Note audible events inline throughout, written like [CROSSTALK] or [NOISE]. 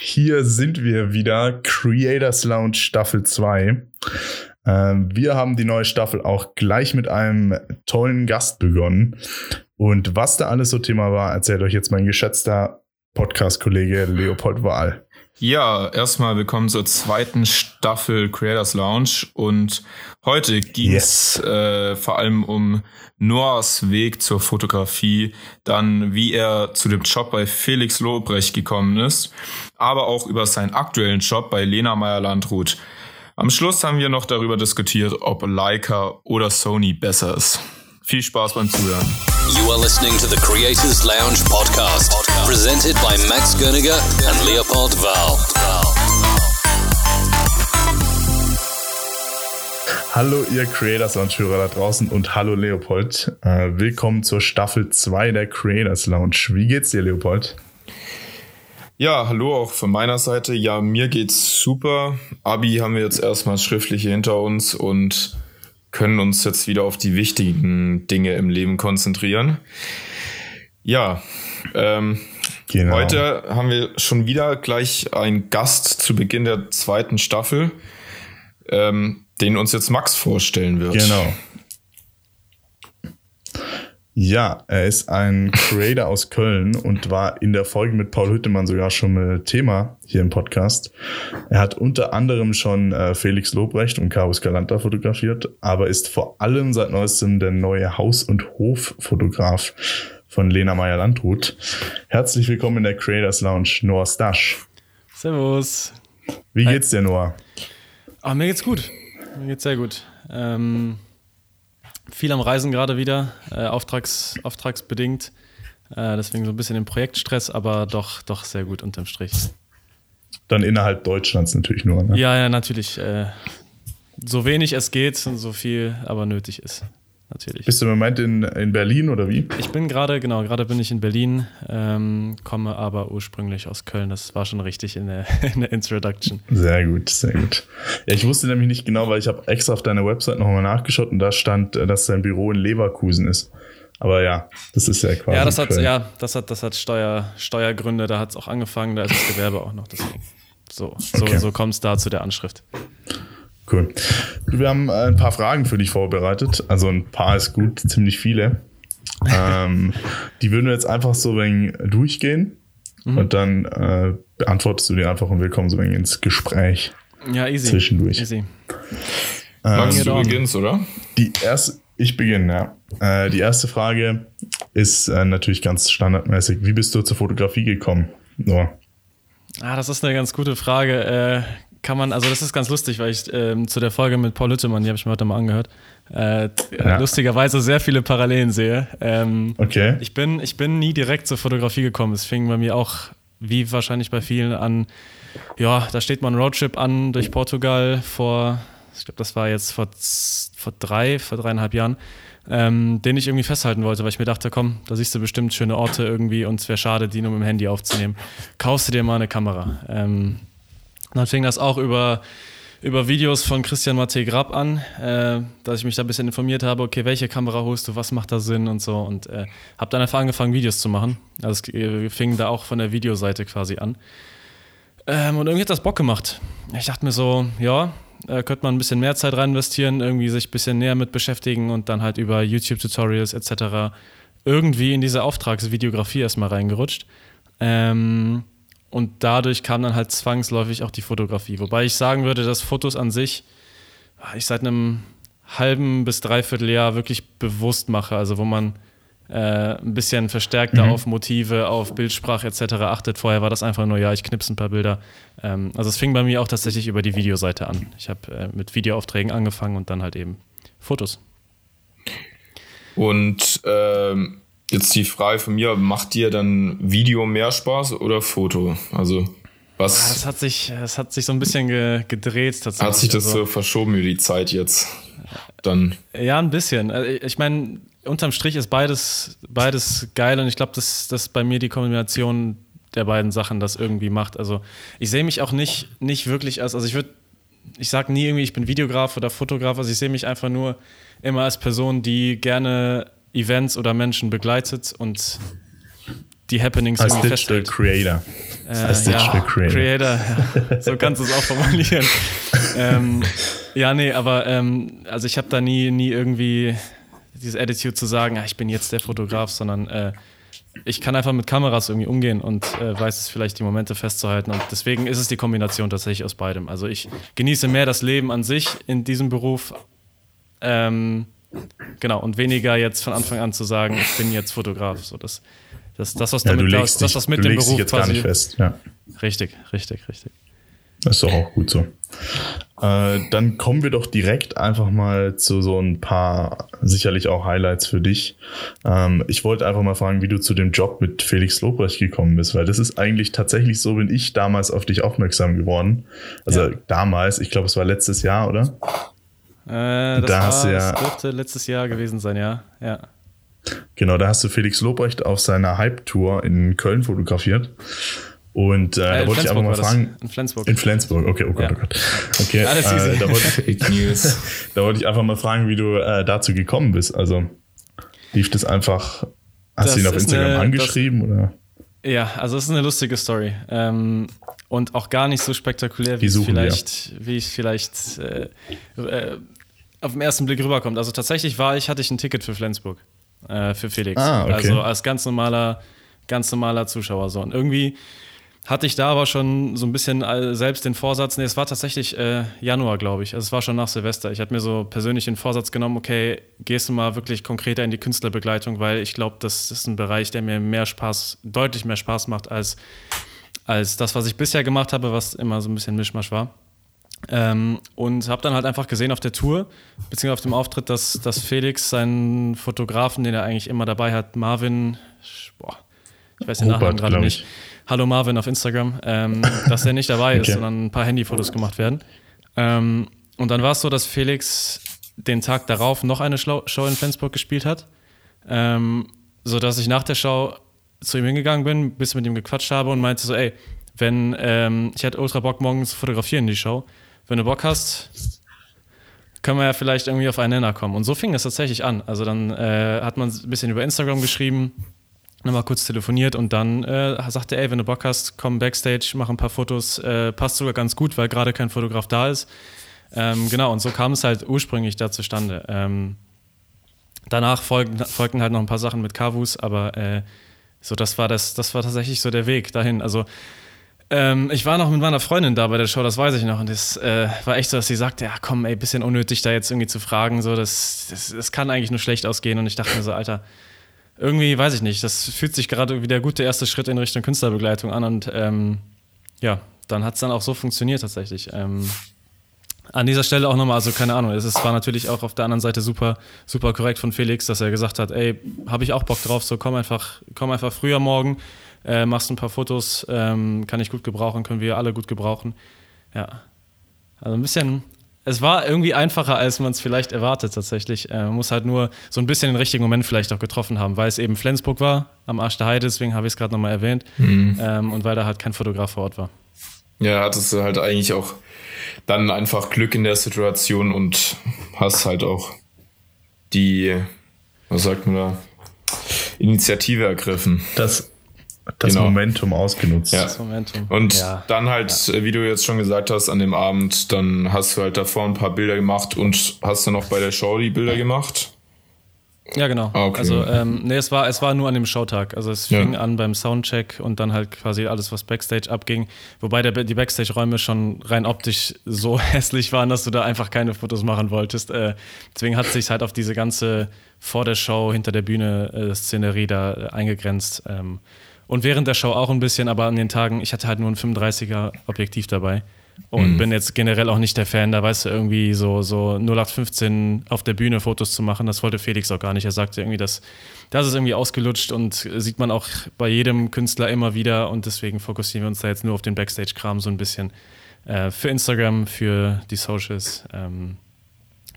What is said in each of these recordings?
Hier sind wir wieder, Creators Lounge Staffel 2. Ähm, wir haben die neue Staffel auch gleich mit einem tollen Gast begonnen. Und was da alles so Thema war, erzählt euch jetzt mein geschätzter Podcast-Kollege Leopold Wahl. Ja, erstmal willkommen zur zweiten Staffel Creators Lounge und heute ging es yes. äh, vor allem um Noahs Weg zur Fotografie, dann wie er zu dem Job bei Felix Lobrecht gekommen ist, aber auch über seinen aktuellen Job bei Lena Meyer-Landrut. Am Schluss haben wir noch darüber diskutiert, ob Leica oder Sony besser ist. Viel Spaß beim Zuhören. You are listening to the Creators Lounge podcast, presented by Max Gerniger and Leopold Val. Hallo ihr Creators Lounge Hörer da draußen und hallo Leopold. Äh, willkommen zur Staffel 2 der Creators Lounge. Wie geht's dir, Leopold? Ja, hallo auch von meiner Seite. Ja, mir geht's super. Abi haben wir jetzt erstmal schriftliche hinter uns und können uns jetzt wieder auf die wichtigen Dinge im Leben konzentrieren. Ja, ähm, genau. heute haben wir schon wieder gleich einen Gast zu Beginn der zweiten Staffel, ähm, den uns jetzt Max vorstellen wird. Genau. Ja, er ist ein Creator aus Köln und war in der Folge mit Paul Hüttemann sogar schon mal Thema hier im Podcast. Er hat unter anderem schon äh, Felix Lobrecht und Carlos Galanta fotografiert, aber ist vor allem seit neuestem der neue Haus- und Hoffotograf von Lena Meyer-Landrut. Herzlich willkommen in der Creators Lounge, Noah Stasch. Servus. Wie geht's dir, Noah? Ah, mir geht's gut. Mir geht's sehr gut. Ähm viel am Reisen gerade wieder, äh, auftrags, auftragsbedingt. Äh, deswegen so ein bisschen im Projektstress, aber doch, doch sehr gut unterm Strich. Dann innerhalb Deutschlands natürlich nur. Ne? Ja, ja, natürlich. Äh, so wenig es geht und so viel aber nötig ist natürlich. Bist du im Moment in, in Berlin oder wie? Ich bin gerade, genau, gerade bin ich in Berlin, ähm, komme aber ursprünglich aus Köln. Das war schon richtig in der, [LAUGHS] in der Introduction. Sehr gut, sehr gut. Ja, ich wusste nämlich nicht genau, weil ich habe extra auf deiner Website nochmal nachgeschaut und da stand, äh, dass dein Büro in Leverkusen ist. Aber ja, das ist ja quasi. Ja, das hat, ja, das hat, das hat Steuer, Steuergründe, da hat es auch angefangen, da ist das Gewerbe auch noch. Deswegen. So, so, okay. so kommt es da zu der Anschrift. Cool. Wir haben äh, ein paar Fragen für dich vorbereitet. Also ein paar ist gut, ziemlich viele. [LAUGHS] ähm, die würden wir jetzt einfach so ein durchgehen mhm. und dann äh, beantwortest du dir einfach und wir kommen so ein ins Gespräch. Ja, easy. Zwischendurch. Easy. Ähm, Magst du beginnst, oder? Die erste, ich beginne, ja. Äh, die erste Frage ist äh, natürlich ganz standardmäßig. Wie bist du zur Fotografie gekommen? So. Ah, das ist eine ganz gute Frage. Kann man, also das ist ganz lustig, weil ich ähm, zu der Folge mit Paul Lüttemann, die habe ich mir heute mal angehört, äh, ja. lustigerweise sehr viele Parallelen sehe. Ähm, okay. Ich bin, ich bin nie direkt zur Fotografie gekommen. Es fing bei mir auch, wie wahrscheinlich bei vielen, an, ja, da steht man Roadtrip an durch Portugal vor, ich glaube, das war jetzt vor, vor drei, vor dreieinhalb Jahren. Ähm, den ich irgendwie festhalten wollte, weil ich mir dachte, komm, da siehst du bestimmt schöne Orte irgendwie und es wäre schade, die nur mit dem Handy aufzunehmen. Kaufst du dir mal eine Kamera. Ähm, dann fing das auch über, über Videos von Christian Matthä Grab an, äh, dass ich mich da ein bisschen informiert habe, okay, welche Kamera holst du, was macht da Sinn und so. Und äh, habe dann einfach angefangen, Videos zu machen. Also es äh, fing da auch von der Videoseite quasi an. Ähm, und irgendwie hat das Bock gemacht. Ich dachte mir so, ja, äh, könnte man ein bisschen mehr Zeit rein investieren, irgendwie sich ein bisschen näher mit beschäftigen und dann halt über YouTube-Tutorials etc. irgendwie in diese Auftragsvideografie erstmal reingerutscht. Ähm, und dadurch kam dann halt zwangsläufig auch die Fotografie. Wobei ich sagen würde, dass Fotos an sich ich seit einem halben bis dreiviertel Jahr wirklich bewusst mache. Also wo man äh, ein bisschen verstärkter mhm. auf Motive, auf Bildsprache etc. achtet. Vorher war das einfach nur, ja, ich knipse ein paar Bilder. Ähm, also es fing bei mir auch tatsächlich über die Videoseite an. Ich habe äh, mit Videoaufträgen angefangen und dann halt eben Fotos. Und ähm Jetzt die Frage von mir, macht dir dann Video mehr Spaß oder Foto? Also was? Ja, es hat sich, es hat sich so ein bisschen ge gedreht tatsächlich. Hat sich das also, so verschoben über die Zeit jetzt? Dann. Ja, ein bisschen. Also, ich meine, unterm Strich ist beides, beides geil und ich glaube, dass, dass bei mir die Kombination der beiden Sachen das irgendwie macht. Also ich sehe mich auch nicht, nicht wirklich als, also ich würde, ich sage nie irgendwie, ich bin Videograf oder Fotograf, also ich sehe mich einfach nur immer als Person, die gerne Events oder Menschen begleitet und die Happenings Als Digital. Creator. Äh, Als Digital ja, Creator. Creator, ja. so kannst du es auch formulieren. ähm, ja, nee, aber ähm, also ich habe da nie, nie irgendwie dieses Attitude zu sagen, ah, ich bin jetzt der Fotograf, sondern äh, ich kann einfach mit Kameras irgendwie umgehen und äh, weiß es vielleicht die Momente festzuhalten. Und deswegen ist es die Kombination tatsächlich aus beidem. Also ich genieße mehr das Leben an sich in diesem Beruf. Ähm, genau, und weniger jetzt von Anfang an zu sagen, ich bin jetzt Fotograf. So, das, das, das was Ja, damit du das, dich, was mit dem Beruf jetzt gar quasi. nicht fest. Ja. Richtig, richtig, richtig. Das ist doch auch gut so. Äh, dann kommen wir doch direkt einfach mal zu so ein paar sicherlich auch Highlights für dich. Ähm, ich wollte einfach mal fragen, wie du zu dem Job mit Felix Lobrecht gekommen bist, weil das ist eigentlich tatsächlich so, bin ich damals auf dich aufmerksam geworden. Also Ja. damals, ich glaube, es war letztes Jahr, oder? Äh, das Da war, hast du ja- das dürfte letztes Jahr gewesen sein, ja. ja. Genau, da hast du Felix Lobrecht auf seiner Hype-Tour in Köln fotografiert. Und äh, Äh, da in wollte ich einfach Flensburg mal das. fragen. In Flensburg. In Flensburg, okay, oh Gott, Ja. oh Gott. Okay, [LAUGHS] Alles äh, da, wollte, [LAUGHS] Fake News. [LAUGHS] da wollte ich einfach mal fragen, wie du äh, dazu gekommen bist. Also lief das einfach, hast Das du ihn auf Instagram eine- angeschrieben oder? Ja, also es ist eine lustige Story. Ähm, und auch gar nicht so spektakulär, wie es wir. vielleicht, wie es vielleicht äh, äh, auf den ersten Blick rüberkommt. Also tatsächlich war ich, hatte ich ein Ticket für Flensburg, äh, für Felix. Ah, okay. Also als ganz normaler, ganz normaler Zuschauer. So. Und irgendwie hatte ich da aber schon so ein bisschen äh, selbst den Vorsatz, nee, es war tatsächlich äh, Januar, glaube ich. Also es war schon nach Silvester. Ich hatte mir so persönlich den Vorsatz genommen, okay, gehst du mal wirklich konkreter in die Künstlerbegleitung, weil ich glaube, das ist ein Bereich, der mir mehr Spaß, deutlich mehr Spaß macht als, als das, was ich bisher gemacht habe, was immer so ein bisschen Mischmasch war. Ähm, und habe dann halt einfach gesehen auf der Tour, beziehungsweise auf dem Auftritt, dass, dass Felix seinen Fotografen, den er eigentlich immer dabei hat, Marvin, boah, ich weiß den Nachnamen gerade nicht. ich. Hallo Marvin auf Instagram, ähm, dass der nicht dabei [LAUGHS] ist, Okay. sondern ein paar Handyfotos gemacht werden. Ähm, und dann war es so, dass Felix den Tag darauf noch eine Show in Flensburg gespielt hat, ähm, sodass ich nach der Show zu ihm hingegangen bin, ein bisschen mit ihm gequatscht habe und meinte so, ey, wenn, ähm, ich hätte ultra Bock morgen zu fotografieren, die Show. Wenn du Bock hast, können wir ja vielleicht irgendwie auf einen Nenner kommen. Und so fing es tatsächlich an. Also dann äh, hat man ein bisschen über Instagram geschrieben, nochmal kurz telefoniert und dann äh, sagte er, ey, wenn du Bock hast, komm backstage, mach ein paar Fotos. Äh, passt sogar ganz gut, weil gerade kein Fotograf da ist. Ähm, genau, und so kam es halt ursprünglich da zustande. Ähm, danach folgten, folgten halt noch ein paar Sachen mit Kavus, aber äh, so, das war das, das war tatsächlich so der Weg dahin. Also ähm, ich war noch mit meiner Freundin da bei der Show, das weiß ich noch. Und es äh, war echt so, dass sie sagte, ja komm, ey, bisschen unnötig da jetzt irgendwie zu fragen. So, das, das, das kann eigentlich nur schlecht ausgehen. Und ich dachte mir so, Alter, irgendwie weiß ich nicht, das fühlt sich gerade wie der gute erste Schritt in Richtung Künstlerbegleitung an. Und ähm, ja, dann hat es dann auch so funktioniert tatsächlich. Ähm, an dieser Stelle auch nochmal, also keine Ahnung, es ist- war natürlich auch auf der anderen Seite super, super korrekt von Felix, dass er gesagt hat, ey, habe ich auch Bock drauf, so komm einfach, komm einfach früher morgen, äh, machst ein paar Fotos, ähm, kann ich gut gebrauchen, können wir alle gut gebrauchen. Ja. Also ein bisschen, es war irgendwie einfacher, als man es vielleicht erwartet tatsächlich. Äh, man muss halt nur so ein bisschen den richtigen Moment vielleicht auch getroffen haben, weil es eben Flensburg war, am Arsch der Heide, deswegen habe ich es gerade nochmal erwähnt. Ähm, und weil da halt kein Fotograf vor Ort war. Ja, hattest du halt eigentlich auch dann einfach Glück in der Situation und hast halt auch die, was sagt man da, Initiative ergriffen. Das, das Genau. Momentum ausgenutzt. Ja. Das Momentum. Und ja. dann halt, äh, wie du jetzt schon gesagt hast, an dem Abend, dann hast du halt davor ein paar Bilder gemacht und hast dann noch bei der Show die Bilder gemacht. Ja, genau. Ah, okay. Also, ähm, nee, es war, es war nur an dem Showtag. Also, es Ja. fing an beim Soundcheck und dann halt quasi alles, was Backstage abging. Wobei der, die Backstage-Räume schon rein optisch so [LAUGHS] hässlich waren, dass du da einfach keine Fotos machen wolltest. Äh, deswegen hat sich halt auf diese ganze vor der Show, hinter der Bühne äh, Szenerie da äh, eingegrenzt. Ähm, und während der Show auch ein bisschen, aber an den Tagen, ich hatte halt nur ein 35er Objektiv dabei. Und bin jetzt generell auch nicht der Fan, da weißt du, irgendwie so, so 0815 auf der Bühne Fotos zu machen. Das wollte Felix auch gar nicht. Er sagte irgendwie, das, das ist irgendwie ausgelutscht und sieht man auch bei jedem Künstler immer wieder. Und deswegen fokussieren wir uns da jetzt nur auf den Backstage-Kram so ein bisschen. Äh, für Instagram, für die Socials. Ähm,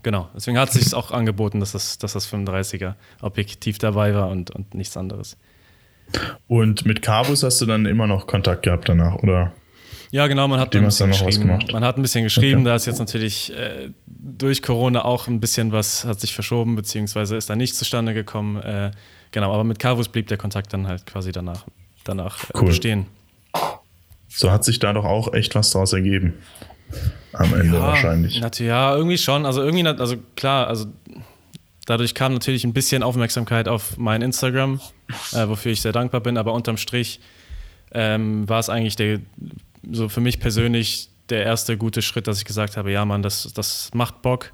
genau. Deswegen hat es sich auch angeboten, dass das, dass das 35er Objektiv dabei war und, und nichts anderes. Und mit Carbus hast du dann immer noch Kontakt gehabt danach, oder? Ja, genau, man hat ein bisschen geschrieben. Man hat ein bisschen geschrieben, Okay. da ist jetzt natürlich äh, durch Corona auch ein bisschen was hat sich verschoben, beziehungsweise ist da nicht zustande gekommen. Äh, genau, aber mit Carvus blieb der Kontakt dann halt quasi danach, danach äh, Cool. bestehen. So hat sich da doch auch echt was draus ergeben. Am Ende wahrscheinlich. nat- ja, irgendwie schon. Also irgendwie, also klar, also dadurch kam natürlich ein bisschen Aufmerksamkeit auf mein Instagram, äh, wofür ich sehr dankbar bin, aber unterm Strich ähm, war es eigentlich der, so für mich persönlich der erste gute Schritt, dass ich gesagt habe, ja Mann, das, das macht Bock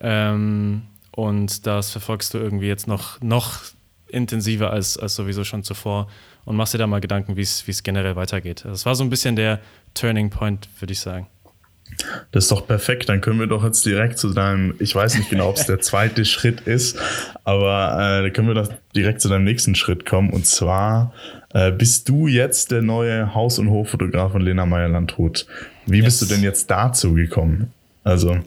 ähm, und das verfolgst du irgendwie jetzt noch, noch intensiver als, als sowieso schon zuvor und machst dir da mal Gedanken, wie es wie es generell weitergeht. Das war so ein bisschen der Turning Point, würde ich sagen. Das ist doch perfekt. Dann können wir doch jetzt direkt zu deinem, ich weiß nicht genau, ob es der [LAUGHS] zweite Schritt ist, aber äh, da können wir doch direkt zu deinem nächsten Schritt kommen. Und zwar äh, bist du jetzt der neue Haus- und Hoffotograf von Lena Meyer-Landrut. Wie bist du Yes. denn jetzt dazu gekommen? Also,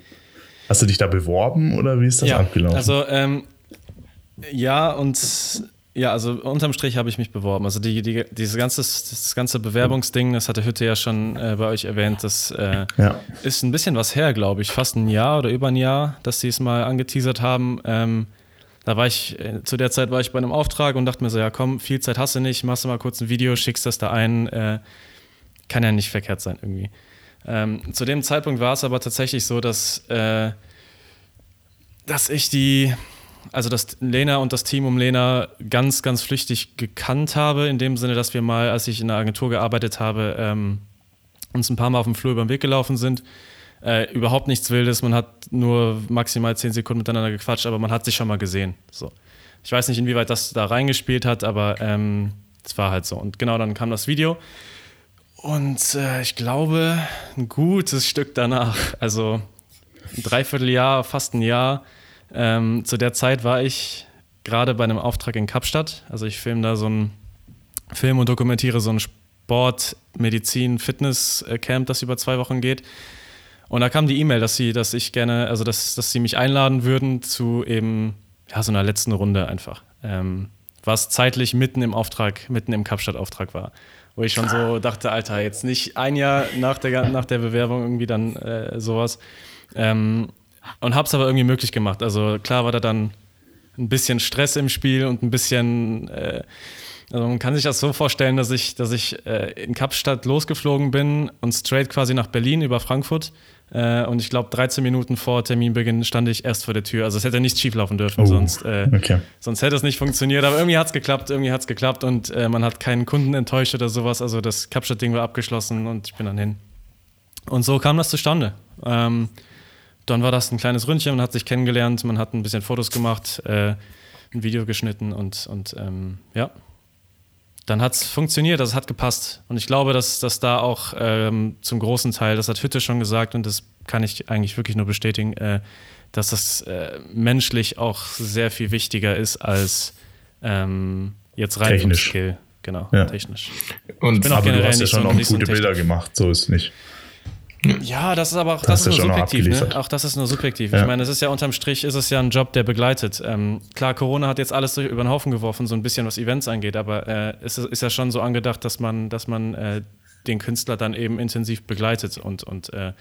hast du dich da beworben oder wie ist das abgelaufen? Also, ähm, ja, und ja, also unterm Strich habe ich mich beworben. Also die, die, dieses ganze, das ganze Bewerbungsding, das hatte Hütte ja schon äh, bei euch erwähnt, das äh, Ja. ist ein bisschen was her, glaube ich. Fast ein Jahr oder über ein Jahr, dass sie es mal angeteasert haben. Ähm, da war ich, äh, zu der Zeit war ich bei einem Auftrag und dachte mir so, ja komm, viel Zeit hast du nicht, machst du mal kurz ein Video, schickst das da ein. Äh, kann ja nicht verkehrt sein irgendwie. Ähm, zu dem Zeitpunkt war es aber tatsächlich so, dass, äh, dass ich die, also dass Lena und das Team um Lena ganz, ganz flüchtig gekannt habe, in dem Sinne, dass wir mal, als ich in der Agentur gearbeitet habe, ähm, uns ein paar Mal auf dem Flur über den Weg gelaufen sind. Äh, überhaupt nichts Wildes, man hat nur maximal zehn Sekunden miteinander gequatscht, aber man hat sich schon mal gesehen. So. Ich weiß nicht, inwieweit das da reingespielt hat, aber ähm, es war halt so. Und genau dann kam das Video. Und äh, ich glaube, ein gutes Stück danach, also ein Dreivierteljahr, fast ein Jahr. Ähm, zu der Zeit war ich gerade bei einem Auftrag in Kapstadt. Also ich filme da so einen Film und dokumentiere so ein Sport, Medizin, Fitness-Camp, das über zwei Wochen geht. Und da kam die E-Mail, dass sie, dass ich gerne, also dass, dass sie mich einladen würden zu eben ja, so einer letzten Runde einfach. Ähm, was zeitlich mitten im Auftrag, mitten im Kapstadt-Auftrag war. Wo ich schon so dachte, Alter, jetzt nicht ein Jahr nach der, nach der Bewerbung irgendwie dann äh, sowas. Ähm, und hab's aber irgendwie möglich gemacht. Also klar war da dann ein bisschen Stress im Spiel und ein bisschen, äh, also man kann sich das so vorstellen, dass ich, dass ich äh, in Kapstadt losgeflogen bin und straight quasi nach Berlin über Frankfurt. Äh, und ich glaube, 13 Minuten vor Terminbeginn stand ich erst vor der Tür. Also es hätte nicht schieflaufen dürfen, Oh, sonst, äh, okay. sonst hätte es nicht funktioniert. Aber irgendwie hat's geklappt, irgendwie hat's geklappt und äh, man hat keinen Kunden enttäuscht oder sowas. Also das Kapstadt-Ding war abgeschlossen und ich bin dann hin. Und so kam das zustande. Ähm, dann war das ein kleines Ründchen, man hat sich kennengelernt, man hat ein bisschen Fotos gemacht, äh, ein Video geschnitten und, und ähm, ja, dann hat es funktioniert, das hat gepasst. Und ich glaube, dass, dass da auch ähm, zum großen Teil, das hat Hütte schon gesagt und das kann ich eigentlich wirklich nur bestätigen, äh, dass das äh, menschlich auch sehr viel wichtiger ist als ähm, jetzt rein Technisch. Skill. Genau, Ja. technisch. Und bin auch Aber du generell hast ja nicht schon so- auch nicht so ein gute Bilder gemacht, so ist nicht. Ja, das ist aber auch, hast das ist nur subjektiv. Ne? Auch das ist nur subjektiv. Ja. Ich meine, es ist ja unterm Strich, ist es ja ein Job, der begleitet. Ähm, klar, Corona hat jetzt alles über den Haufen geworfen, so ein bisschen was Events angeht, aber äh, es ist, ist ja schon so angedacht, dass man, dass man äh, den Künstler dann eben intensiv begleitet und, und äh,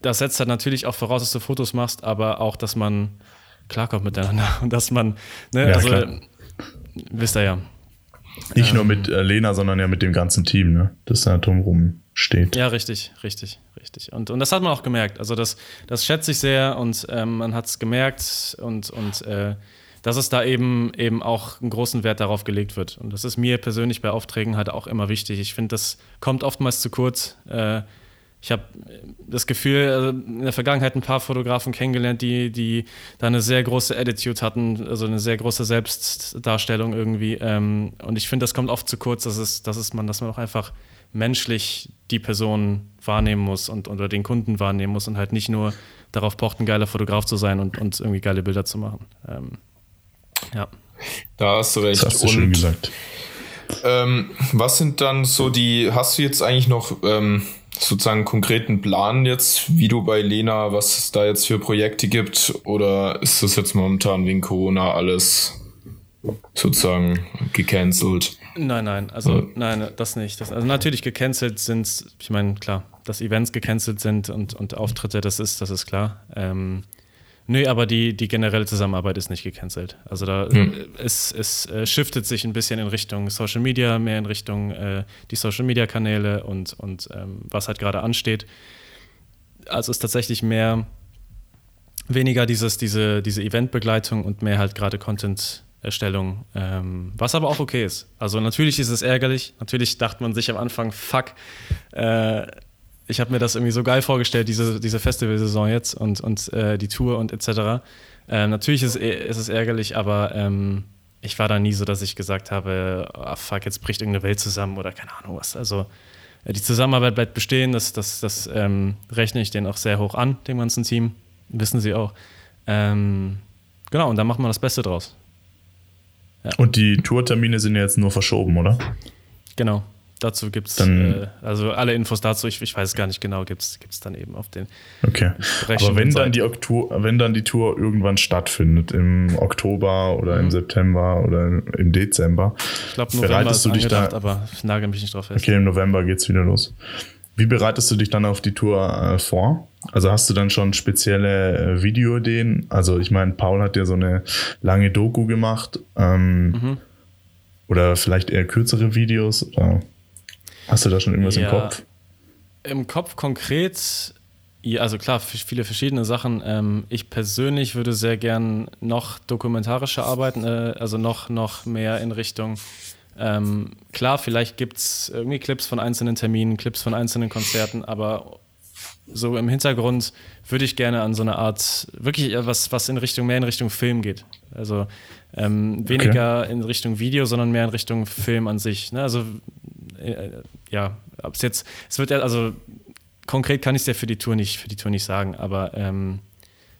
das setzt halt natürlich auch voraus, dass du Fotos machst, aber auch, dass man klarkommt miteinander [LAUGHS] und dass man, ne, Ja, also klar. wisst ihr ja. Nicht nur mit äh, Lena, sondern ja mit dem ganzen Team, ne? das da drumherum steht. Ja, richtig, richtig, richtig. Und, und das hat man auch gemerkt. Also das, das schätze ich sehr und ähm, man hat es gemerkt und, und äh, dass es da eben, eben auch einen großen Wert darauf gelegt wird. Und das ist mir persönlich bei Aufträgen halt auch immer wichtig. Ich finde, das kommt oftmals zu kurz. Äh, ich habe das Gefühl, also in der Vergangenheit ein paar Fotografen kennengelernt, die, die da eine sehr große Attitude hatten, also eine sehr große Selbstdarstellung irgendwie. Ähm, und ich finde, das kommt oft zu kurz, dass, es, dass, es man, dass man auch einfach menschlich die Person wahrnehmen muss und oder den Kunden wahrnehmen muss und halt nicht nur darauf pocht, ein geiler Fotograf zu sein und, und irgendwie geile Bilder zu machen. Ähm, ja. da hast du recht. Das hast du schön Und gesagt. Ähm, was sind dann so die, hast du jetzt eigentlich noch ähm, sozusagen einen konkreten Plan jetzt, wie du bei Lena, was es da jetzt für Projekte gibt? Oder ist das jetzt momentan wegen Corona alles sozusagen gecancelt? Nein, nein, also ja. nein, das nicht. Das, also natürlich gecancelt sind, ich meine, klar, dass Events gecancelt sind und, und Auftritte, das ist, das ist klar. Ähm, nö, aber die, die generelle Zusammenarbeit ist nicht gecancelt. Also da hm. es, es äh, shiftet sich ein bisschen in Richtung Social Media, mehr in Richtung äh, die Social Media Kanäle und, und ähm, was halt gerade ansteht. Also es ist tatsächlich mehr, weniger dieses, diese, diese Eventbegleitung und mehr halt gerade Content Erstellung, ähm, was aber auch okay ist. Also natürlich ist es ärgerlich. Natürlich dachte man sich am Anfang, fuck, äh, ich habe mir das irgendwie so geil vorgestellt, diese, diese Festivalsaison jetzt und, und äh, die Tour und etc. Äh, natürlich ist, ist, es ärgerlich, aber ähm, ich war da nie so, dass ich gesagt habe, oh, fuck, jetzt bricht irgendeine Welt zusammen oder keine Ahnung was. Also äh, die Zusammenarbeit bleibt bestehen, das, das, das ähm, rechne ich denen auch sehr hoch an, dem ganzen Team, wissen sie auch. Ähm, genau, und dann machen wir das Beste draus. Ja. Und die Tourtermine sind jetzt nur verschoben, oder? Genau. Dazu gibt es, äh, also alle Infos dazu, ich, ich weiß es gar nicht genau, gibt es dann eben auf den. Okay. Aber wenn dann, die Oktober, wenn dann die Tour irgendwann stattfindet, im Oktober oder mhm. im September oder im Dezember, ich glaube, November bereitest ist du dich da, aber ich nagel mich nicht drauf fest. Okay, im November geht es wieder los. Wie bereitest du dich dann auf die Tour äh, vor? Also hast du dann schon spezielle äh, Videoideen? Also ich meine, Paul hat ja so eine lange Doku gemacht. Ähm, mhm. Oder vielleicht eher kürzere Videos? Oder hast du da schon irgendwas ja, im Kopf? Im Kopf konkret, ja, also klar, viele verschiedene Sachen. Ähm, ich persönlich würde sehr gern noch dokumentarischer arbeiten, äh, also noch, noch mehr in Richtung ähm, klar, vielleicht gibt es irgendwie Clips von einzelnen Terminen, Clips von einzelnen Konzerten, aber so im Hintergrund würde ich gerne an so eine Art, wirklich was, was in Richtung, mehr in Richtung Film geht. Also ähm, weniger okay. in Richtung Video, sondern mehr in Richtung Film an sich. Ne? Also äh, ja, ob es jetzt, es wird ja, also konkret kann ich es ja für die Tour nicht, für die Tour nicht sagen, aber ähm,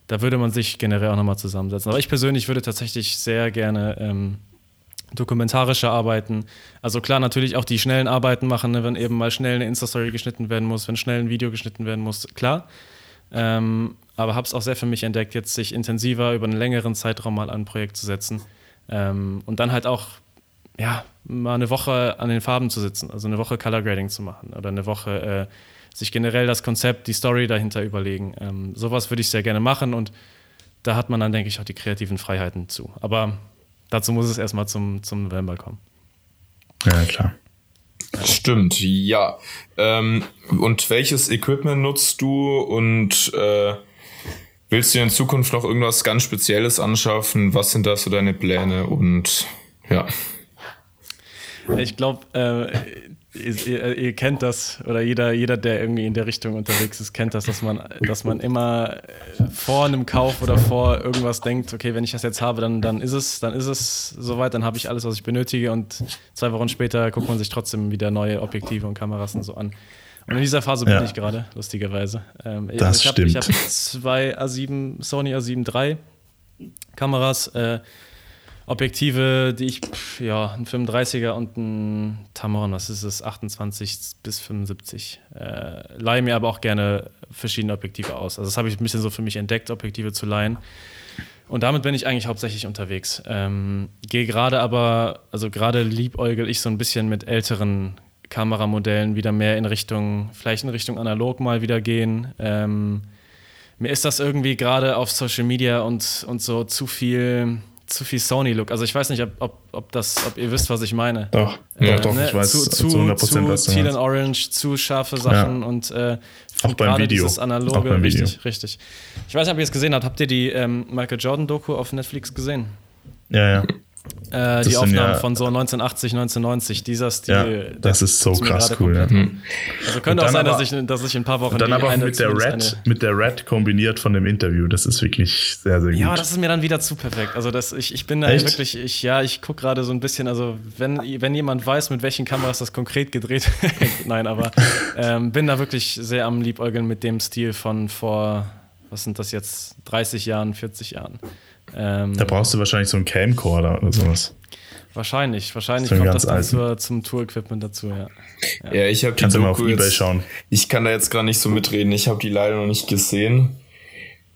da würde man sich generell auch nochmal zusammensetzen. Aber ich persönlich würde tatsächlich sehr gerne ähm, dokumentarische Arbeiten. Also klar, natürlich auch die schnellen Arbeiten machen, ne, wenn eben mal schnell eine Insta-Story geschnitten werden muss, wenn schnell ein Video geschnitten werden muss, klar. Ähm, aber habe es auch sehr für mich entdeckt, jetzt sich intensiver über einen längeren Zeitraum mal an ein Projekt zu setzen. Ähm, und dann halt auch, ja, mal eine Woche an den Farben zu sitzen, also eine Woche Color Grading zu machen oder eine Woche äh, sich generell das Konzept, die Story dahinter überlegen. Ähm, sowas würde ich sehr gerne machen und da hat man dann, denke ich, auch die kreativen Freiheiten zu. Aber dazu muss es erstmal zum, zum November kommen. Ja, klar. Stimmt, ja. Ähm, und welches Equipment nutzt du und äh, willst du in Zukunft noch irgendwas ganz Spezielles anschaffen? Was sind da so deine Pläne und ja? Ich glaube, äh, Ihr, ihr, kennt das, oder jeder, jeder, der irgendwie in der Richtung unterwegs ist, kennt das, dass man, dass man immer vor einem Kauf oder vor irgendwas denkt, okay, wenn ich das jetzt habe, dann, dann ist es, dann ist es soweit, dann habe ich alles, was ich benötige und zwei Wochen später guckt man sich trotzdem wieder neue Objektive und Kameras und so an. Und in dieser Phase bin ja. ich gerade, lustigerweise. Ähm, das ich hab, stimmt. Ich habe zwei A7, Sony A7 III Kameras, äh, Objektive, die ich, ja, ein 35er und ein Tamron, was ist es, 28 bis 75. Äh, leihe mir aber auch gerne verschiedene Objektive aus. Also das habe ich ein bisschen so für mich entdeckt, Objektive zu leihen. Und damit bin ich eigentlich hauptsächlich unterwegs. Ähm, Gehe gerade aber, also gerade liebäugel ich so ein bisschen mit älteren Kameramodellen wieder mehr in Richtung, vielleicht in Richtung analog mal wieder gehen. Ähm, mir ist das irgendwie gerade auf Social Media und, und so zu viel zu viel Sony-Look. Also ich weiß nicht, ob, ob, ob, das, ob ihr wisst, was ich meine. Doch, äh, ja, doch, ne? ich weiß zu, zu, zu 100% was Teal and Orange, zu scharfe Sachen ja. und äh, auch beim Video. dieses analoge, auch beim Video. richtig, richtig. Ich weiß nicht, ob ihr es gesehen habt. Habt ihr die ähm, Michael Jordan-Doku auf Netflix gesehen? Ja, ja. Äh, die Aufnahmen ja, von so 1980, 1990, dieser Stil. Ja, das ist so krass cool. Ja. Also könnte auch sein, dass, ich, dass ich in ein paar Wochen. Und dann aber mit der, Red, mit der Red kombiniert von dem Interview. Das ist wirklich sehr, sehr gut. Ja, das ist mir dann wieder zu perfekt. Also das, ich, ich bin da Echt? wirklich, ich, ja, ich gucke gerade so ein bisschen, also wenn, wenn jemand weiß, mit welchen Kameras das konkret gedreht [LAUGHS] nein, aber ähm, bin da wirklich sehr am Liebäugeln mit dem Stil von vor, was sind das jetzt, 30 Jahren, 40 Jahren. Ähm, da brauchst du wahrscheinlich so einen Camcorder oder sowas. Wahrscheinlich, wahrscheinlich kommt das dann zur, zum Tour-Equipment dazu, ja. Ja, ja ich habe die Kannst Doku mal auf Ebay jetzt, schauen. Ich kann da jetzt gar nicht so mitreden. Ich habe die leider noch nicht gesehen,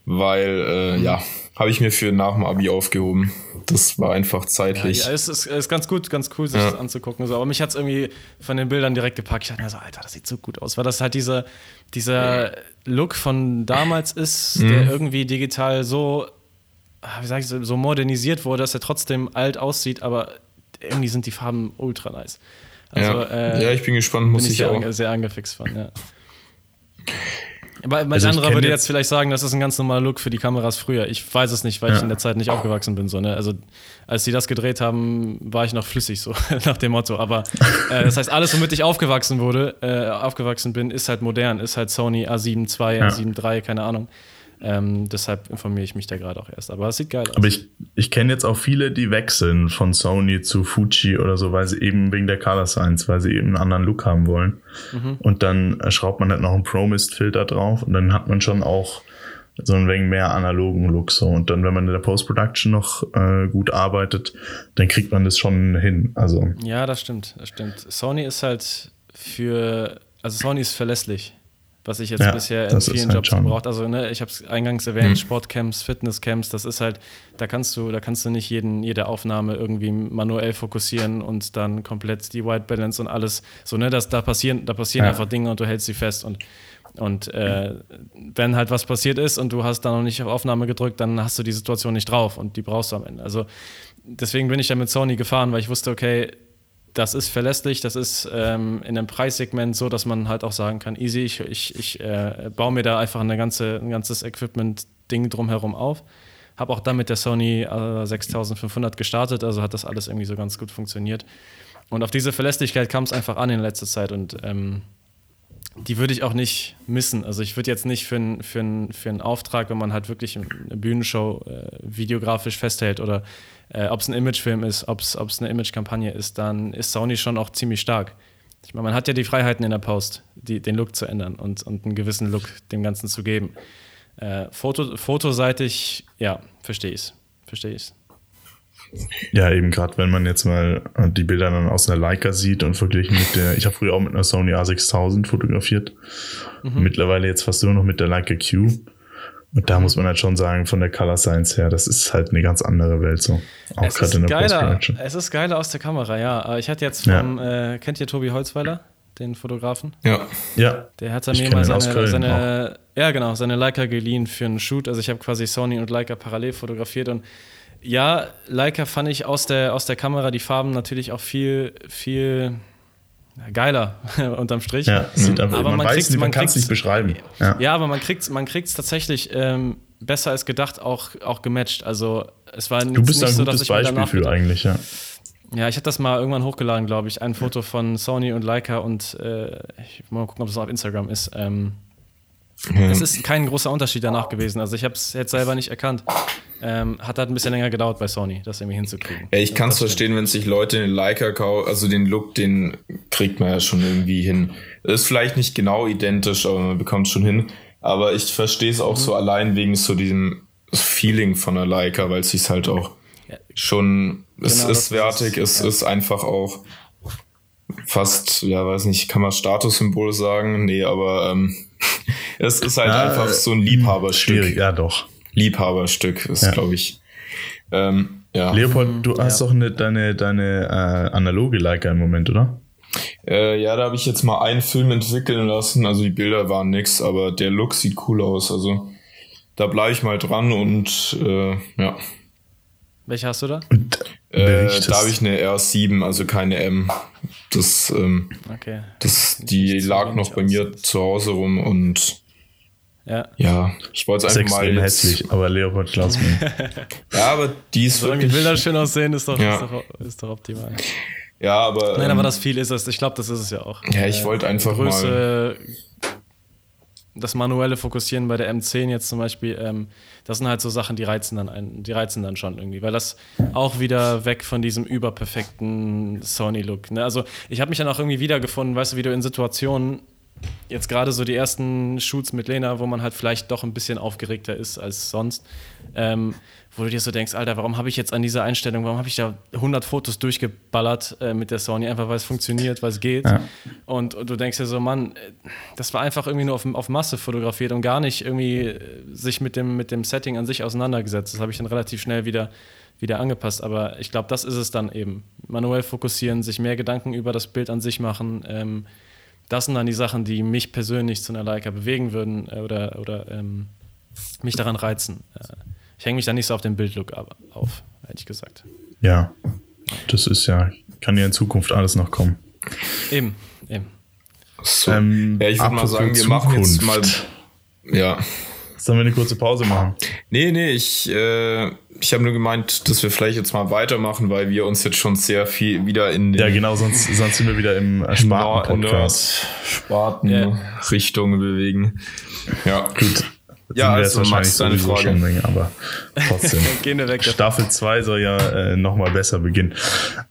weil, äh, ja, habe ich mir für nach dem Abi aufgehoben. Das war einfach zeitlich. Ja, ja es ist, ist ganz gut, ganz cool, sich ja. das anzugucken. So. Aber mich hat es irgendwie von den Bildern direkt gepackt. Ich dachte mir so, Alter, das sieht so gut aus, weil das halt dieser, dieser Look von damals ist, mhm. der irgendwie digital so, wie sag ich, so modernisiert wurde, dass er trotzdem alt aussieht, aber irgendwie sind die Farben ultra nice. Also, ja. Äh, ja, ich bin gespannt, muss bin ich, ich auch. sehr angefixt von, ja. Aber mein also anderer würde jetzt vielleicht sagen, das ist ein ganz normaler Look für die Kameras früher. Ich weiß es nicht, weil ja. ich in der Zeit nicht aufgewachsen bin. So, ne? Also als sie das gedreht haben, war ich noch flüssig, so [LAUGHS] nach dem Motto. Aber äh, das heißt, alles, womit ich aufgewachsen wurde, äh, aufgewachsen bin, ist halt modern, ist halt Sony A7 II, ja. A7 III, keine Ahnung. Ähm, deshalb informiere ich mich da gerade auch erst. Aber es sieht geil aus. Aber ich, ich kenne jetzt auch viele, die wechseln von Sony zu Fuji oder so, weil sie eben wegen der Color Science, weil sie eben einen anderen Look haben wollen. Mhm. Und dann schraubt man halt noch einen Pro-Mist-Filter drauf und dann hat man schon auch so ein wenig mehr analogen Look so. Und dann, wenn man in der Post-Production noch äh, gut arbeitet, dann kriegt man das schon hin. Also. Ja, das stimmt, das stimmt. Sony ist halt für, also Sony ist verlässlich was ich jetzt ja, bisher in vielen halt Jobs gebraucht. Also ne, ich habe es eingangs erwähnt, mhm. Sportcamps, Fitnesscamps, das ist halt, da kannst du, da kannst du nicht jeden, jede Aufnahme irgendwie manuell fokussieren und dann komplett die White Balance und alles. So, ne, das, da passieren, da passieren ja. einfach Dinge und du hältst sie fest und und äh, wenn halt was passiert ist und du hast da noch nicht auf Aufnahme gedrückt, dann hast du die Situation nicht drauf und die brauchst du am Ende. Also deswegen bin ich da mit Sony gefahren, weil ich wusste, okay, das ist verlässlich, das ist ähm, in einem Preissegment so, dass man halt auch sagen kann, easy, ich, ich, ich äh, baue mir da einfach eine ganze, ein ganzes Equipment-Ding drumherum auf. Habe auch dann mit der Sony äh, 6500 gestartet, also hat das alles irgendwie so ganz gut funktioniert. Und auf diese Verlässlichkeit kam es einfach an in letzter Zeit und ähm, die würde ich auch nicht missen. Also ich würde jetzt nicht für, ein, für, für einen Auftrag, wenn man halt wirklich eine Bühnenshow äh, videografisch festhält oder äh, ob es ein Imagefilm ist, ob es eine Imagekampagne ist, dann ist Sony schon auch ziemlich stark. Ich meine, man hat ja die Freiheiten in der Post, die, den Look zu ändern und, und einen gewissen Look dem Ganzen zu geben. Äh, Foto, fotoseitig, ja, verstehe ich es. Verstehe ich Ja, eben gerade, wenn man jetzt mal die Bilder dann aus einer Leica sieht und verglichen mit der, ich habe früher auch mit einer Sony A6000 fotografiert, mhm. mittlerweile jetzt fast nur noch mit der Leica Q. Und da muss man halt schon sagen, von der Color Science her, das ist halt eine ganz andere Welt so. Auch gerade in der geiler, Es ist geiler aus der Kamera, ja. Ich hatte jetzt vom, ja. äh, kennt ihr Tobi Holzweiler, den Fotografen? Ja. Ja. Der hat mir mal seine, seine ja genau, seine Leica geliehen für einen Shoot. Also ich habe quasi Sony und Leica parallel fotografiert und ja, Leica fand ich aus der, aus der Kamera die Farben natürlich auch viel, viel geiler [LAUGHS] unterm Strich. Ja, sieht aber, aber man, man weiß, man kann es nicht beschreiben. Ja. ja, aber man kriegt es man tatsächlich ähm, besser als gedacht auch, auch gematcht. Also es war du bist nicht ein so, gutes Beispiel für eigentlich, ja. Ja, ich hatte das mal irgendwann hochgeladen, glaube ich. Ein Foto von Sony und Leica und äh, ich mal gucken, ob das auf Instagram ist. Ähm, es ist kein großer Unterschied danach gewesen. Also ich habe es jetzt selber nicht erkannt. Ähm, hat halt ein bisschen länger gedauert bei Sony, das irgendwie hinzukriegen. Ja, ich kann es verstehen, wenn sich Leute den Leica kaufen, also den Look, den kriegt man ja schon irgendwie hin. Ist vielleicht nicht genau identisch, aber man bekommt es schon hin. Aber ich verstehe es auch mhm. so allein wegen so diesem Feeling von der Leica, weil es sich halt auch ja. schon, genau, es ist wertig, ist, es ja. ist einfach auch fast, ja, weiß nicht, kann man Statussymbol sagen? Nee, aber ähm, es ist halt ja, einfach so ein Liebhaberstück. Schwierig, ja doch. Liebhaberstück ist, ja. glaube ich. Ähm, ja. Leopold, du hast doch eine, deine, deine äh, analoge Leica im Moment, oder? Äh, ja, da habe ich jetzt mal einen Film entwickeln lassen. Also die Bilder waren nix, aber der Look sieht cool aus. Also da bleibe ich mal dran und äh, ja. Welche hast du da? Äh, da habe ich eine R7, also keine M. Das, ähm, okay. das, die lag noch bei mir zu Hause rum und ja. Ja, ich wollte es einfach mal. Jetzt hässlich, aber Leopold mir. [LAUGHS] ja, aber die ist Solange wirklich. die Bilder schön aussehen, ist doch, ja. ist doch, ist doch optimal. Ja, aber. Nein, aber ähm, das viel ist es. Ich glaube, das ist es ja auch. Ja, ich wollte einfach Größe, mal. Das manuelle Fokussieren bei der M10 jetzt zum Beispiel, ähm, das sind halt so Sachen, die reizen dann einen, die reizen dann schon irgendwie, weil das auch wieder weg von diesem überperfekten Sony-Look. Ne? Also ich habe mich dann auch irgendwie wiedergefunden, weißt du, wie du in Situationen jetzt gerade so die ersten Shoots mit Lena, wo man halt vielleicht doch ein bisschen aufgeregter ist als sonst, ähm, wo du dir so denkst, Alter, warum habe ich jetzt an dieser Einstellung, warum habe ich da 100 Fotos durchgeballert äh, mit der Sony, einfach weil es funktioniert, weil es geht. Ja. Und, und, du denkst dir so, Mann, das war einfach irgendwie nur auf, auf Masse fotografiert und gar nicht irgendwie äh, sich mit dem, mit dem Setting an sich auseinandergesetzt. Das habe ich dann relativ schnell wieder, wieder angepasst. Aber ich glaube, das ist es dann eben. Manuell fokussieren, sich mehr Gedanken über das Bild an sich machen. Ähm, das sind dann die Sachen, die mich persönlich zu einer Leica bewegen würden äh, oder, oder ähm, mich daran reizen. Äh, ich hänge mich da nicht so auf den Bildlook auf, ehrlich gesagt. Ja, das ist ja, kann ja in Zukunft alles noch kommen. Eben, eben. So. Ähm, ja, ich würde mal sagen, wir Zukunft. machen jetzt mal. Ja. Sollen wir eine kurze Pause machen? Nee, nee, ich, äh, ich habe nur gemeint, dass wir vielleicht jetzt mal weitermachen, weil wir uns jetzt schon sehr viel wieder in den Ja, genau, sonst, sonst sind wir wieder im Sparten-Podcast. Sparten-Richtung bewegen. Ja, gut. Ja, also Max, deine Frage. Schon länger, aber trotzdem. [LAUGHS] weg, Staffel 2 soll ja äh, nochmal besser beginnen.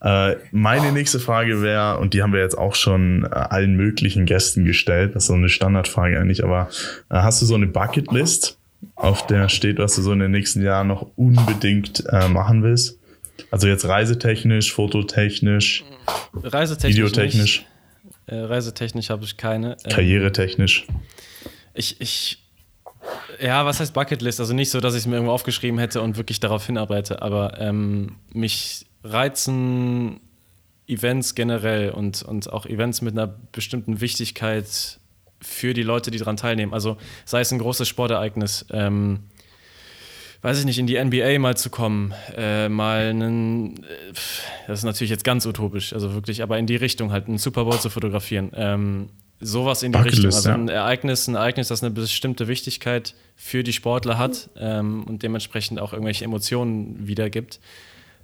Äh, meine nächste Frage wäre, und die haben wir jetzt auch schon äh, allen möglichen Gästen gestellt, das ist so eine Standardfrage eigentlich, aber äh, hast du so eine Bucketlist, auf der steht, was du so in den nächsten Jahren noch unbedingt äh, machen willst? Also jetzt reisetechnisch, fototechnisch, reisetechnisch videotechnisch. Äh, reisetechnisch habe ich keine. Ähm, Karrieretechnisch. Ich, ich ja, was heißt Bucketlist? Also nicht so, dass ich es mir irgendwo aufgeschrieben hätte und wirklich darauf hinarbeite, aber ähm, mich reizen Events generell und, und auch Events mit einer bestimmten Wichtigkeit für die Leute, die daran teilnehmen. Also sei es ein großes Sportereignis, ähm, weiß ich nicht, in die NBA mal zu kommen, äh, mal einen, äh, das ist natürlich jetzt ganz utopisch, also wirklich, aber in die Richtung halt einen Super Bowl zu fotografieren. Ähm, sowas in die Richtung. Also ein Ereignis, ein Ereignis, das eine bestimmte Wichtigkeit für die Sportler hat ähm, und dementsprechend auch irgendwelche Emotionen wiedergibt.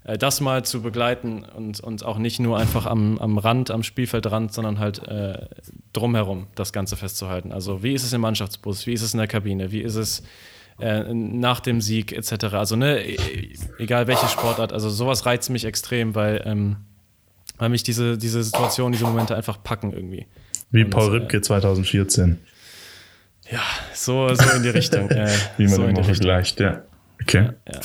Äh, das mal zu begleiten und, und auch nicht nur einfach am, am Rand, am Spielfeldrand, sondern halt äh, drumherum das Ganze festzuhalten. Also wie ist es im Mannschaftsbus, wie ist es in der Kabine, wie ist es äh, nach dem Sieg etc. Also ne, e, egal welche Sportart, also sowas reizt mich extrem, weil, ähm, weil mich diese, diese Situation, diese Momente einfach packen irgendwie. Wie Paul das, Ripke 2014. Ja, so, so in die Richtung. [LAUGHS] Äh, Wie man so immer vergleicht, ja. Okay. Ja,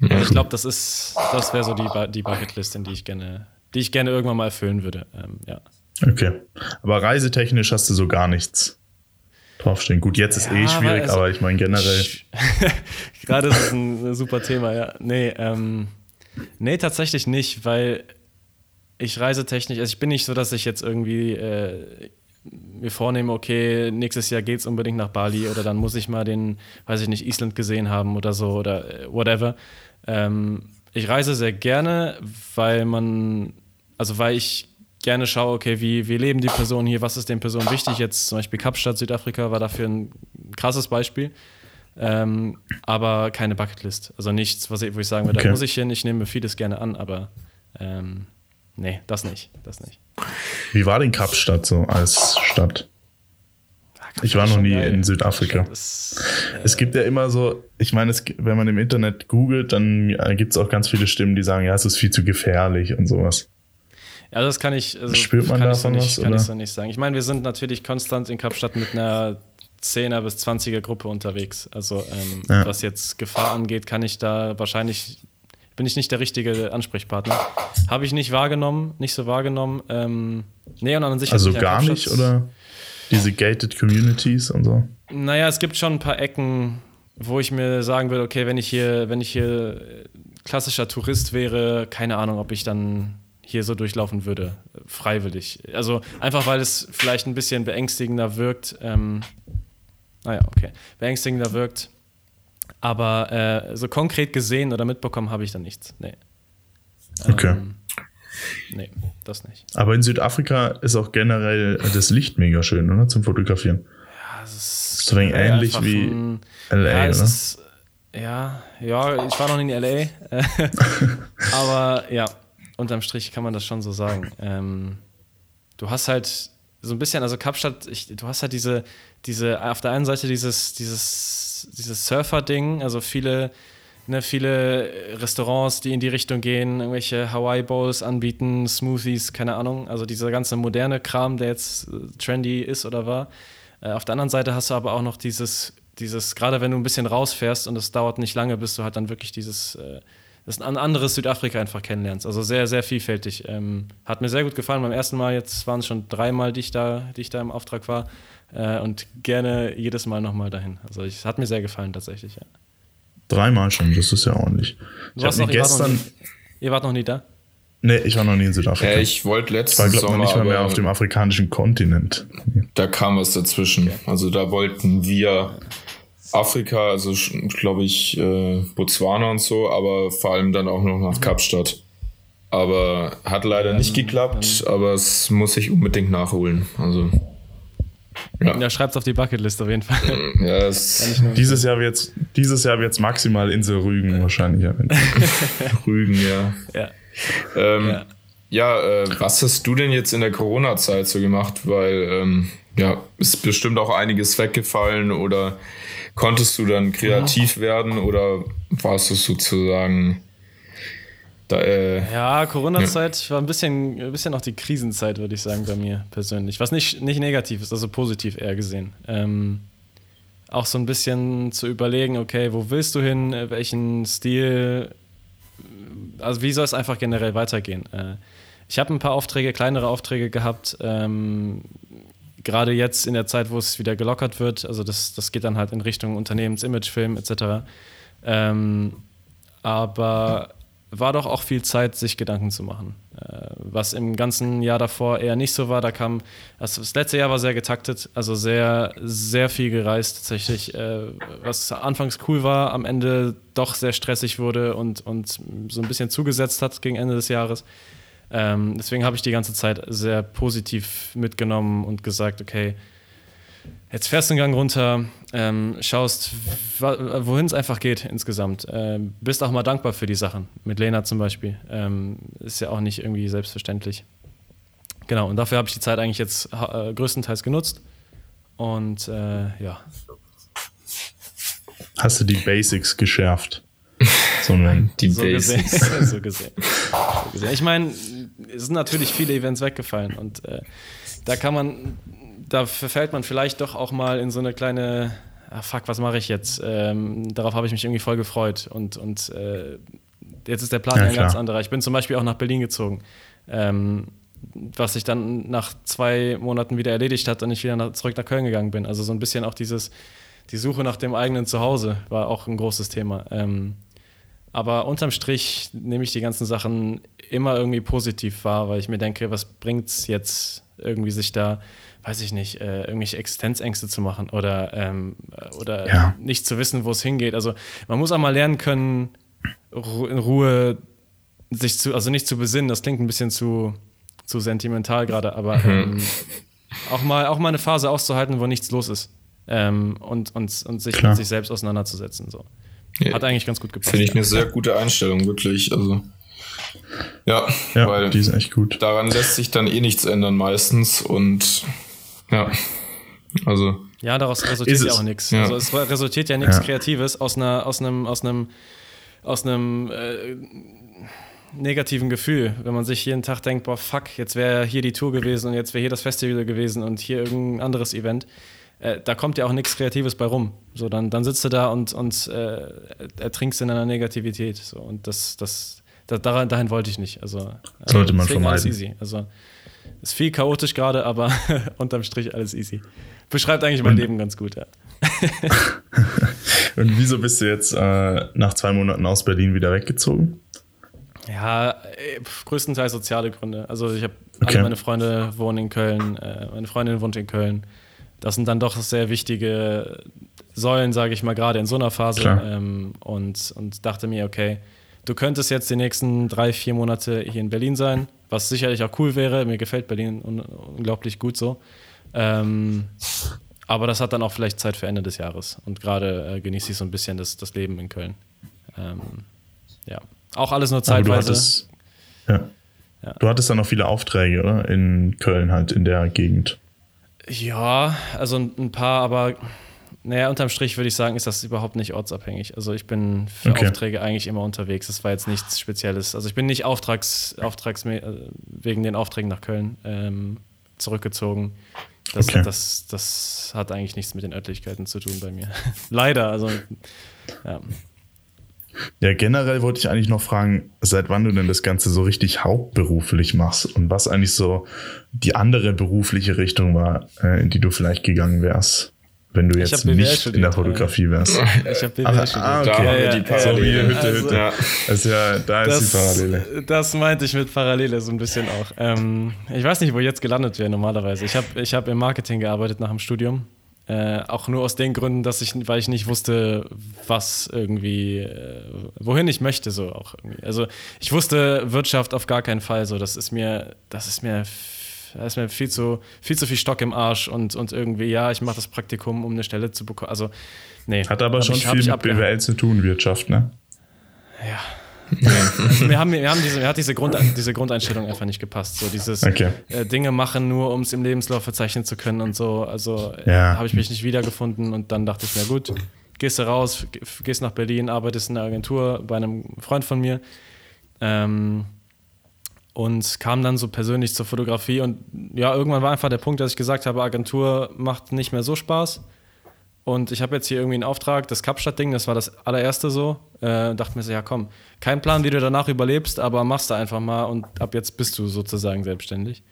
ja. Ich glaube, das ist, das wäre so die, die Bucketlist, in die ich gerne, die ich gerne irgendwann mal erfüllen würde. Ähm, ja. Okay. Aber reisetechnisch hast du so gar nichts draufstehen. Gut, jetzt ist ja, eh schwierig, also, aber ich meine generell. [LAUGHS] Gerade ist es ein super Thema, ja. Nee, ähm, nee, tatsächlich nicht, weil ich reisetechnisch, also ich bin nicht so, dass ich jetzt irgendwie äh, mir vornehme, okay, nächstes Jahr geht es unbedingt nach Bali oder dann muss ich mal den, weiß ich nicht, Island gesehen haben oder so oder äh, whatever. Ähm, ich reise sehr gerne, weil man, also weil ich gerne schaue, okay, wie, wie leben die Personen hier, was ist den Personen wichtig? Jetzt zum Beispiel Kapstadt, Südafrika war dafür ein krasses Beispiel. Ähm, aber keine Bucketlist. Also nichts, was ich, wo ich sagen würde, okay. da muss ich hin, ich nehme vieles gerne an, aber ähm, Nee, das nicht. Das nicht. Wie war denn Kapstadt so als Stadt? Ich war noch nie geil. in Südafrika. Ist, äh es gibt ja immer so, ich meine, es, wenn man im Internet googelt, dann äh, gibt es auch ganz viele Stimmen, die sagen, ja, es ist viel zu gefährlich und sowas. Ja, das kann ich. Also Spürt man davon was? Kann oder? ich so nicht sagen. Ich meine, wir sind natürlich konstant in Kapstadt mit einer 10er bis 20er Gruppe unterwegs. Also ähm, ja. was jetzt Gefahr angeht, kann ich da wahrscheinlich bin ich nicht der richtige Ansprechpartner. Habe ich nicht wahrgenommen, nicht so wahrgenommen. Ähm, nee, und an sich also gar nicht, oder? Diese gated Communities und so? Naja, es gibt schon ein paar Ecken, wo ich mir sagen würde, okay, wenn ich hier, wenn ich hier klassischer Tourist wäre, keine Ahnung, ob ich dann hier so durchlaufen würde, freiwillig. Also einfach, weil es vielleicht ein bisschen beängstigender wirkt. Ähm, naja, okay. Beängstigender wirkt, aber äh, so konkret gesehen oder mitbekommen habe ich da nichts. Nee. Okay. Ähm, nee, das nicht. Aber in Südafrika ist auch generell das Licht mega schön, oder? Zum Fotografieren. Ja, es ist. So ähnlich wie ein, LA, ja, oder? Ist, ja, ja, ich war noch nie in LA. [LAUGHS] aber ja, unterm Strich kann man das schon so sagen. Ähm, du hast halt so ein bisschen, also Kapstadt, ich, du hast halt diese, diese, auf der einen Seite dieses, dieses dieses Surfer-Ding. Also viele ne, viele Restaurants, die in die Richtung gehen, irgendwelche Hawaii Bowls anbieten, Smoothies, keine Ahnung. Also dieser ganze moderne Kram, der jetzt äh, trendy ist oder war. Äh, auf der anderen Seite hast du aber auch noch dieses, dieses, gerade wenn du ein bisschen rausfährst und es dauert nicht lange, bis du halt dann wirklich dieses, äh, das ein anderes Südafrika einfach kennenlernst. Also sehr, sehr vielfältig. Ähm, hat mir sehr gut gefallen. Beim ersten Mal, jetzt waren es schon dreimal, die ich da, die ich da im Auftrag war. Äh, und gerne jedes Mal nochmal dahin. Also es hat mir sehr gefallen tatsächlich, ja. Dreimal schon, das ist ja ordentlich. Ich habe mir gestern. Ihr wart noch nie da? Nee, ich war noch nie in Südafrika. Ja, ich wollte letztes War, glaube ich, nicht mal mehr auf dem afrikanischen Kontinent. Da kam was dazwischen. Okay. Also da wollten wir Afrika, also glaube ich äh, Botswana und so, aber vor allem dann auch noch nach Kapstadt. Aber hat leider nicht geklappt, aber es muss ich unbedingt nachholen. Also ja, ja schreibt's auf die Bucketlist auf jeden Fall. Ja, dieses Jahr wird's dieses Jahr wird's maximal Insel Rügen wahrscheinlich. [LAUGHS] Rügen, ja. Ja. Ähm, ja, ja äh, was hast du denn jetzt in der Corona-Zeit so gemacht? Weil ähm, ja, ist bestimmt auch einiges weggefallen oder konntest du dann kreativ ja. werden oder warst du sozusagen da, äh, ja, Corona-Zeit ja. war ein bisschen, ein bisschen auch die Krisenzeit, würde ich sagen, bei mir persönlich. Was nicht, nicht negativ ist, also positiv eher gesehen. Ähm, auch so ein bisschen zu überlegen, okay, wo willst du hin, welchen Stil, also wie soll es einfach generell weitergehen? Äh, ich habe ein paar Aufträge, kleinere Aufträge gehabt, ähm, gerade jetzt in der Zeit, wo es wieder gelockert wird, also das, das geht dann halt in Richtung Unternehmensimagefilm etc. Ähm, aber war doch auch viel Zeit, sich Gedanken zu machen. Äh, was im ganzen Jahr davor eher nicht so war. Da kam, also das letzte Jahr war sehr getaktet, also sehr, sehr viel gereist tatsächlich. Äh, was anfangs cool war, am Ende doch sehr stressig wurde und, und so ein bisschen zugesetzt hat gegen Ende des Jahres. Ähm, deswegen habe ich die ganze Zeit sehr positiv mitgenommen und gesagt, okay, Jetzt fährst du einen Gang runter, ähm, schaust, wohin es einfach geht insgesamt. Ähm, bist auch mal dankbar für die Sachen. Mit Lena zum Beispiel. Ähm, ist ja auch nicht irgendwie selbstverständlich. Genau, und dafür habe ich die Zeit eigentlich jetzt äh, größtenteils genutzt. Und äh, ja. Hast du die Basics geschärft? So die so Basics. Gesehen. [LAUGHS] so, gesehen. so gesehen. Ich meine, es sind natürlich viele Events weggefallen und äh, da kann man da verfällt man vielleicht doch auch mal in so eine kleine, ah, fuck, was mache ich jetzt? Ähm, darauf habe ich mich irgendwie voll gefreut. Und, und äh, jetzt ist der Plan ja, ein ganz anderer. Ich bin zum Beispiel auch nach Berlin gezogen. Ähm, was sich dann nach zwei Monaten wieder erledigt hat und ich wieder nach, zurück nach Köln gegangen bin. Also so ein bisschen auch dieses, die Suche nach dem eigenen Zuhause war auch ein großes Thema. Ähm, aber unterm Strich nehme ich die ganzen Sachen immer irgendwie positiv wahr, weil ich mir denke, was bringt es jetzt irgendwie sich da weiß ich nicht, äh, irgendwelche Existenzängste zu machen oder, ähm, oder ja. nicht zu wissen, wo es hingeht. Also man muss auch mal lernen können, in Ruhe sich zu, also nicht zu besinnen, das klingt ein bisschen zu, zu sentimental gerade, aber mhm. ähm, auch, mal, auch mal eine Phase auszuhalten, wo nichts los ist. Ähm, und, und, und sich Klar. mit sich selbst auseinanderzusetzen. So. Hat eigentlich ganz gut gepasst. Finde ich eine sehr gute Einstellung, wirklich. Also ja, ja, weil die ist echt gut. Daran lässt sich dann eh nichts ändern meistens und ja. Also. Ja, daraus resultiert ja auch nichts. Ja. Also es resultiert ja nichts ja. Kreatives aus einer, aus einem, aus einem, aus einem äh, negativen Gefühl, wenn man sich jeden Tag denkt, boah, fuck, jetzt wäre hier die Tour gewesen und jetzt wäre hier das Festival gewesen und hier irgendein anderes Event. Äh, da kommt ja auch nichts Kreatives bei rum. So, dann, dann sitzt du da und, und äh, ertrinkst in einer Negativität. So, und das, das, das dahin, wollte ich nicht. Also, Sollte man vermeiden. Alles easy. Also, ist viel chaotisch gerade, aber [LAUGHS] unterm Strich alles easy. Beschreibt eigentlich mein und, Leben ganz gut, ja. [LAUGHS] und wieso bist du jetzt äh, nach zwei Monaten aus Berlin wieder weggezogen? Ja, äh, größtenteils soziale Gründe. Also ich habe okay. alle meine Freunde wohnen in Köln, äh, meine Freundin wohnt in Köln. Das sind dann doch sehr wichtige Säulen, sage ich mal, gerade in so einer Phase. Ähm, und, und dachte mir, okay, du könntest jetzt die nächsten drei, vier Monate hier in Berlin sein, was sicherlich auch cool wäre. Mir gefällt Berlin un unglaublich gut so. Ähm, aber das hat dann auch vielleicht Zeit für Ende des Jahres. Und gerade äh, genieße ich so ein bisschen das, das Leben in Köln. Ähm, ja, auch alles nur zeitweise. Du hattest, ja. ja. du hattest dann noch viele Aufträge, oder? In Köln halt, in der Gegend. Ja, also ein, paar, aber naja, unterm Strich würde ich sagen, ist das überhaupt nicht ortsabhängig. Also ich bin für okay. Aufträge eigentlich immer unterwegs. Das war jetzt nichts Spezielles. Also ich bin nicht Auftrags, Auftrags äh, wegen den Aufträgen nach Köln ähm, zurückgezogen. Das, okay. das, das hat eigentlich nichts mit den Örtlichkeiten zu tun bei mir. [LAUGHS] Leider, also ja. Ja, generell wollte ich eigentlich noch fragen, seit wann du denn das Ganze so richtig hauptberuflich machst und was eigentlich so die andere berufliche Richtung war, äh, in die du vielleicht gegangen wärst, wenn du jetzt nicht studiert, in der Fotografie wärst. [LAUGHS] Ich habe BWL Ach, studiert. Ah, okay. Da haben wir die Parallele. So wie Hütte, Hütte. Also, ja, da das, ist die Parallele. Das meinte ich mit Parallele so ein bisschen auch. Ähm, ich weiß nicht, wo ich jetzt gelandet wäre normalerweise. Ich habe ich hab im Marketing gearbeitet nach dem Studium äh, auch nur aus den Gründen, dass ich, weil ich nicht wusste, was irgendwie, äh, wohin ich möchte, so auch irgendwie. Also ich wusste Wirtschaft auf gar keinen Fall so. Das ist mir, das ist mir, das ist mir viel zu, viel zu viel Stock im Arsch und, und irgendwie, ja, ich mache das Praktikum, um eine Stelle zu bekommen. Also, nee. Hat aber schon ich, viel mit BWL zu tun, Wirtschaft, ne? Ja. Also wir haben, wir haben diese, mir hat diese, Grund, diese Grundeinstellung einfach nicht gepasst. So dieses okay. äh, Dinge machen, nur um es im Lebenslauf verzeichnen zu können und so. Also äh, ja. habe ich mich nicht wiedergefunden und dann dachte ich mir, gut, gehst du raus, gehst nach Berlin, arbeitest in einer Agentur bei einem Freund von mir. Ähm, und kam dann so persönlich zur Fotografie und ja, irgendwann war einfach der Punkt, dass ich gesagt habe, Agentur macht nicht mehr so Spaß. Und ich habe jetzt hier irgendwie einen Auftrag, das Kapstadt-Ding, das war das allererste so. Äh, dachte mir so, ja komm, kein Plan, wie du danach überlebst, aber machst du einfach mal und ab jetzt bist du sozusagen selbstständig.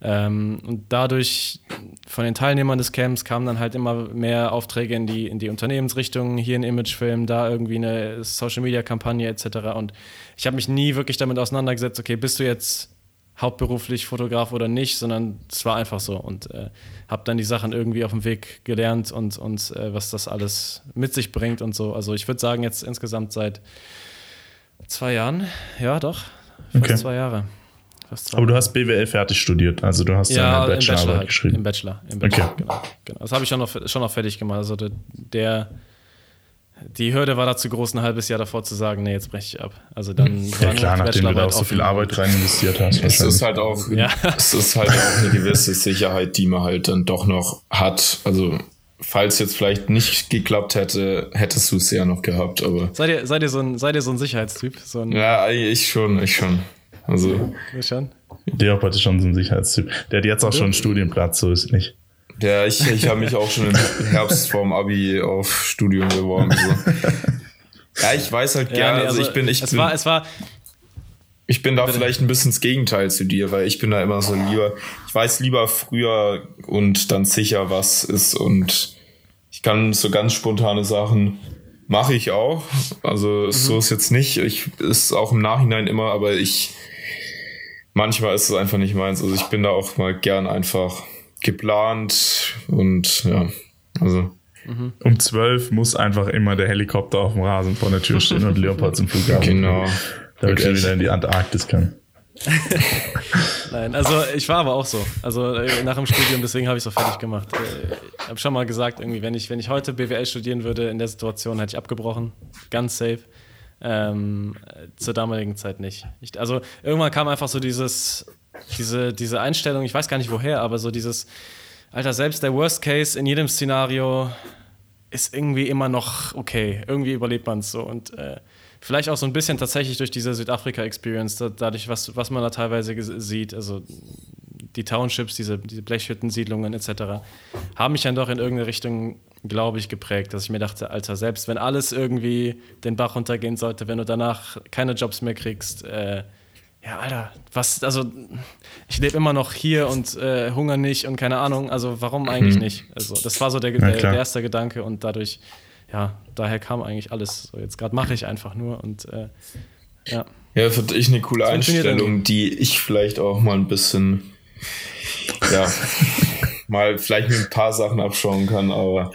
Ähm, und dadurch von den Teilnehmern des Camps kamen dann halt immer mehr Aufträge in die, in die Unternehmensrichtung, hier ein Imagefilm, da irgendwie eine Social-Media-Kampagne etc. Und ich habe mich nie wirklich damit auseinandergesetzt, okay, bist du jetzt hauptberuflich Fotograf oder nicht, sondern es war einfach so und äh, habe dann die Sachen irgendwie auf dem Weg gelernt und, und äh, was das alles mit sich bringt und so. Also ich würde sagen, jetzt insgesamt seit zwei Jahren, ja doch, fast okay. zwei Jahre. Zwei Aber du hast BWL fertig studiert, also du hast ja eine Bachelorarbeit Bachelor halt, geschrieben. Im Bachelor, im Bachelor, okay. genau, genau. Das habe ich schon noch, schon noch fertig gemacht. Also der, der die Hürde war da zu groß, ein halbes Jahr davor zu sagen, nee, jetzt breche ich ab. Also dann ja, klar, nachdem du da auch so viel Arbeit rein investiert hast. Es ist halt auch, ja. [LAUGHS] es ist halt auch eine gewisse Sicherheit, die man halt dann doch noch hat. Also falls jetzt vielleicht nicht geklappt hätte, hättest du es ja noch gehabt. Aber seid ihr, seid ihr so ein, seid ihr so ein Sicherheitstyp? So ein ja, ich schon, ich schon. Also ich schon. Leopold ist schon so ein Sicherheitstyp. Der hat jetzt auch schon einen Studienplatz, so ist es nicht. Ja, ich, ich habe mich auch schon im Herbst vorm Abi auf Studium beworben. So. Ja, ich weiß halt gerne, ja, nee, also, also, ich bin, ich es bin, war, es war, ich bin da vielleicht ein bisschen das Gegenteil zu dir, weil ich bin da immer so lieber, ich weiß lieber früher und dann sicher, was ist und ich kann so ganz spontane Sachen mache ich auch. Also mhm. so ist jetzt nicht. Ich ist auch im Nachhinein immer, aber ich manchmal ist es einfach nicht meins. Also ich bin da auch mal gern einfach geplant und ja, also. Um zwölf muss einfach immer der Helikopter auf dem Rasen vor der Tür stehen und Leopold zum Flughafen. Genau. Damit er wieder in die Antarktis kann. [LAUGHS] Nein, also ich war aber auch so. Also äh, nach dem Studium, deswegen habe ich es auch fertig gemacht. Äh, ich habe schon mal gesagt, irgendwie, wenn ich, wenn ich heute BWL studieren würde, in der Situation hätte ich abgebrochen. Ganz safe. Ähm, zur damaligen Zeit nicht. Ich, also irgendwann kam einfach so dieses, diese, diese Einstellung, ich weiß gar nicht woher, aber so dieses, Alter, selbst der Worst Case in jedem Szenario ist irgendwie immer noch okay. Irgendwie überlebt man es so. Und äh, vielleicht auch so ein bisschen tatsächlich durch diese Südafrika-Experience, da, dadurch, was, was man da teilweise sieht, also die Townships, diese, diese Blechhüttensiedlungen etc., haben mich dann doch in irgendeine Richtung, glaube ich, geprägt, dass ich mir dachte, Alter, selbst wenn alles irgendwie den Bach runtergehen sollte, wenn du danach keine Jobs mehr kriegst, äh, ja, Alter, was, also ich lebe immer noch hier und äh, hungere nicht und keine Ahnung, also warum eigentlich mhm. nicht? Also das war so der, der, der, erste Gedanke und dadurch, ja, daher kam eigentlich alles. So, jetzt gerade mache ich einfach nur und äh, ja. Ja, finde ich eine coole Einstellung, die ich vielleicht auch mal ein bisschen, ja, mal vielleicht mit ein paar Sachen abschauen kann, aber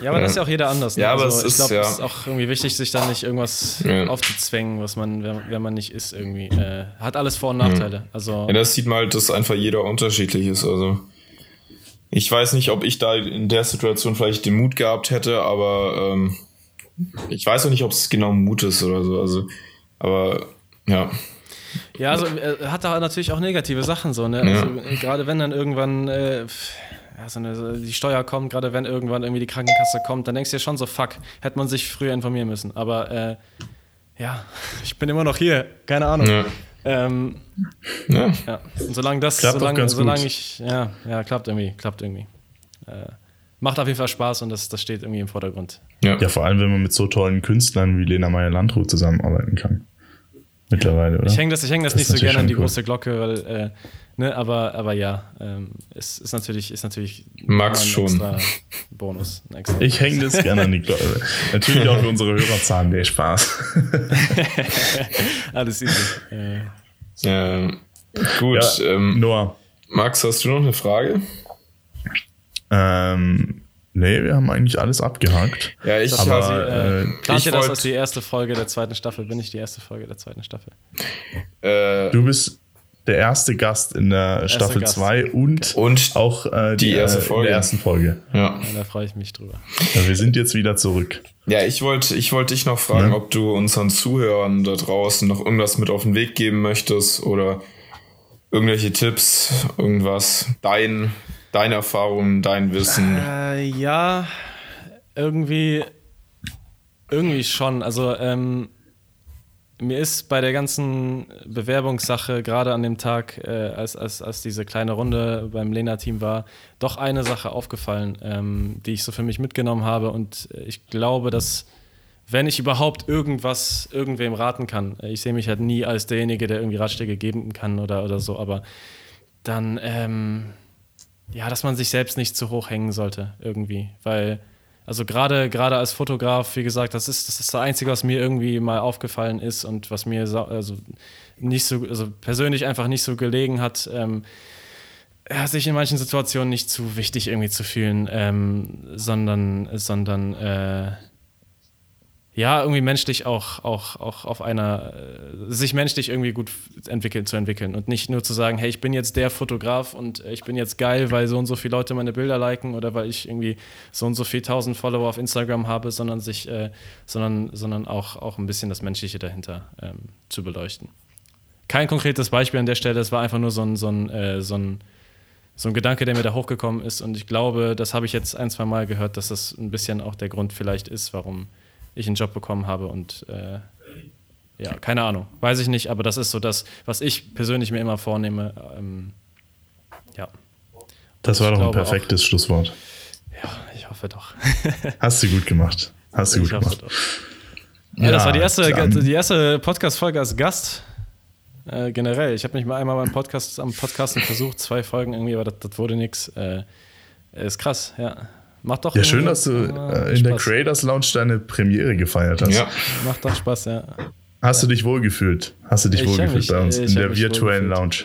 ja, aber das ist ja auch jeder anders. Ne? Ja, aber also, es ich glaube, ja. es ist auch irgendwie wichtig, sich da nicht irgendwas ja. aufzuzwängen, was man, wenn, wenn, man nicht ist, irgendwie. Äh, hat alles Vor- und Nachteile. Mhm. Also, ja, das sieht man halt, dass einfach jeder unterschiedlich ist. Also ich weiß nicht, ob ich da in der Situation vielleicht den Mut gehabt hätte, aber ähm, ich weiß auch nicht, ob es genau Mut ist oder so. Also, aber ja. Ja, also äh, hat da natürlich auch negative Sachen so, ne? Also, Gerade wenn dann irgendwann äh, ja, so eine, die Steuer kommt, gerade wenn irgendwann irgendwie die Krankenkasse kommt, dann denkst du dir schon so, fuck, hätte man sich früher informieren müssen. Aber äh, ja, [LAUGHS] ich bin immer noch hier, keine Ahnung. Ja. Ähm, ja. ja. Und solange das, klappt solange, solange ich, ja, ja, klappt irgendwie, klappt irgendwie. Äh, macht auf jeden Fall Spaß und das, das steht irgendwie im Vordergrund. Ja. ja, vor allem, wenn man mit so tollen Künstlern wie Lena Meyer-Landrut zusammenarbeiten kann. Mittlerweile, oder? Ich hänge das, ich häng das, das nicht so gerne an die cool. große Glocke, weil, äh, ne, aber, aber ja, ähm, es ist natürlich, ist natürlich Max schon. Bonus. ich hänge das gerne an die Glocke. natürlich auch für unsere Hörerzahlen, der Spaß. [LAUGHS] Alles easy. Äh. Ja, gut. Ja, ähm, Noah. Max, hast du noch eine Frage? Ähm, nee, wir haben eigentlich alles abgehakt. Ja, ich aber, quasi, äh, plant ihr das als die erste Folge der zweiten Staffel? Bin ich die erste Folge der zweiten Staffel? Äh, du bist der erste Gast in der Staffel 2 und, und auch äh, die, die, erste äh, Folge. der ersten Folge. Ja. ja da freue ich mich drüber. Ja, wir sind jetzt wieder zurück. Ja, ich wollte ich wollt dich noch fragen, ja. ob du unseren Zuhörern da draußen noch irgendwas mit auf den Weg geben möchtest oder irgendwelche Tipps, irgendwas, dein deine Erfahrungen, dein Wissen? Äh, ja, irgendwie, irgendwie schon. Also ähm, mir ist bei der ganzen Bewerbungssache, gerade an dem Tag, äh, als, als, als diese kleine Runde beim Lena-Team war, doch eine Sache aufgefallen, ähm, die ich so für mich mitgenommen habe. Und ich glaube, dass, wenn ich überhaupt irgendwas irgendwem raten kann, ich sehe mich halt nie als derjenige, der irgendwie Ratschläge geben kann oder, oder so, aber dann ähm, ja, dass man sich selbst nicht zu hoch hängen sollte, irgendwie. Weil, also gerade gerade als Fotograf, wie gesagt, das ist, das ist das Einzige, was mir irgendwie mal aufgefallen ist und was mir also nicht so, also persönlich einfach nicht so gelegen hat, ähm, sich in manchen Situationen nicht zu wichtig irgendwie zu fühlen, ähm, sondern, sondern äh, ja, irgendwie menschlich auch, auch, auch auf einer, äh, sich menschlich irgendwie gut entwickeln, zu entwickeln und nicht nur zu sagen, hey, ich bin jetzt der Fotograf und ich bin jetzt geil, weil so und so viele Leute meine Bilder liken oder weil ich irgendwie so und so viel tausend Follower auf Instagram habe, sondern sich, äh, sondern, sondern auch, auch ein bisschen das Menschliche dahinter ähm, zu beleuchten. Kein konkretes Beispiel an der Stelle, es war einfach nur so ein, so ein, äh, so ein so ein Gedanke, der mir da hochgekommen ist. Und ich glaube, das habe ich jetzt ein, zwei Mal gehört, dass das ein bisschen auch der Grund vielleicht ist, warum ich einen Job bekommen habe und äh, ja, keine Ahnung, weiß ich nicht, aber das ist so das, was ich persönlich mir immer vornehme. Ähm, ja. Das war doch ein perfektes auch, Schlusswort. Ja, ich hoffe doch. [LAUGHS] Hast du gut gemacht. Hast du gut gemacht. Ja, ja, das war die erste, die erste Podcast-Folge als Gast. Äh, generell. Ich habe mich mal einmal beim Podcast am Podcasten versucht, zwei Folgen irgendwie, aber das, das wurde nichts. Äh, ist krass, ja. Macht doch Ja, schön, dass du äh, in Spaß. der Creators Lounge deine Premiere gefeiert hast. Ja. Macht doch Spaß, ja. Hast du dich wohlgefühlt? Hast du dich wohlgefühlt bei uns in der virtuellen Lounge?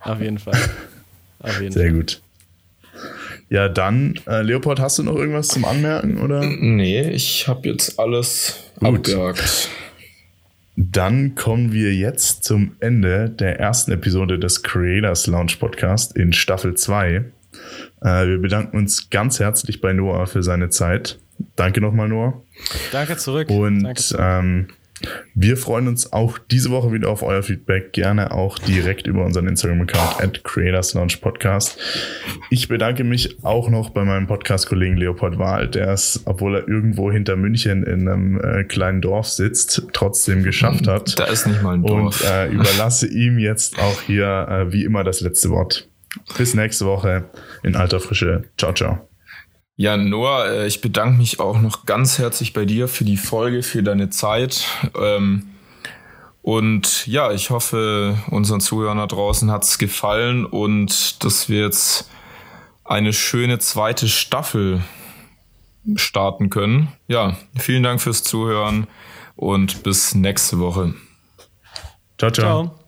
Auf jeden Fall. [LAUGHS] Auf jeden Sehr Fall. gut. Ja, dann, äh, Leopold, hast du noch irgendwas zum Anmerken? Oder? Nee, ich habe jetzt alles Gut. abgehakt. Dann kommen wir jetzt zum Ende der ersten Episode des Creators Lounge Podcast in Staffel 2. Äh, wir bedanken uns ganz herzlich bei Noah für seine Zeit. Danke nochmal, Noah. Danke zurück. Und Danke zurück. Ähm, wir freuen uns auch diese Woche wieder auf euer Feedback. Gerne auch direkt über unseren Instagram-Account at Creators Launch Podcast. Ich bedanke mich auch noch bei meinem Podcast-Kollegen Leopold Wahl, der es, obwohl er irgendwo hinter München in einem äh, kleinen Dorf sitzt, trotzdem geschafft [LAUGHS] hat. Da ist nicht mal ein Dorf. Und äh, überlasse ihm jetzt auch hier äh, wie immer das letzte Wort. Bis nächste Woche in alter Frische. Ciao, ciao. Ja, Noah, äh, ich bedanke mich auch noch ganz herzlich bei dir für die Folge, für deine Zeit. Ähm, und ja, ich hoffe, unseren Zuhörern da draußen hat es gefallen und dass wir jetzt eine schöne zweite Staffel starten können. Ja, vielen Dank fürs Zuhören und bis nächste Woche. Ciao, ciao. ciao.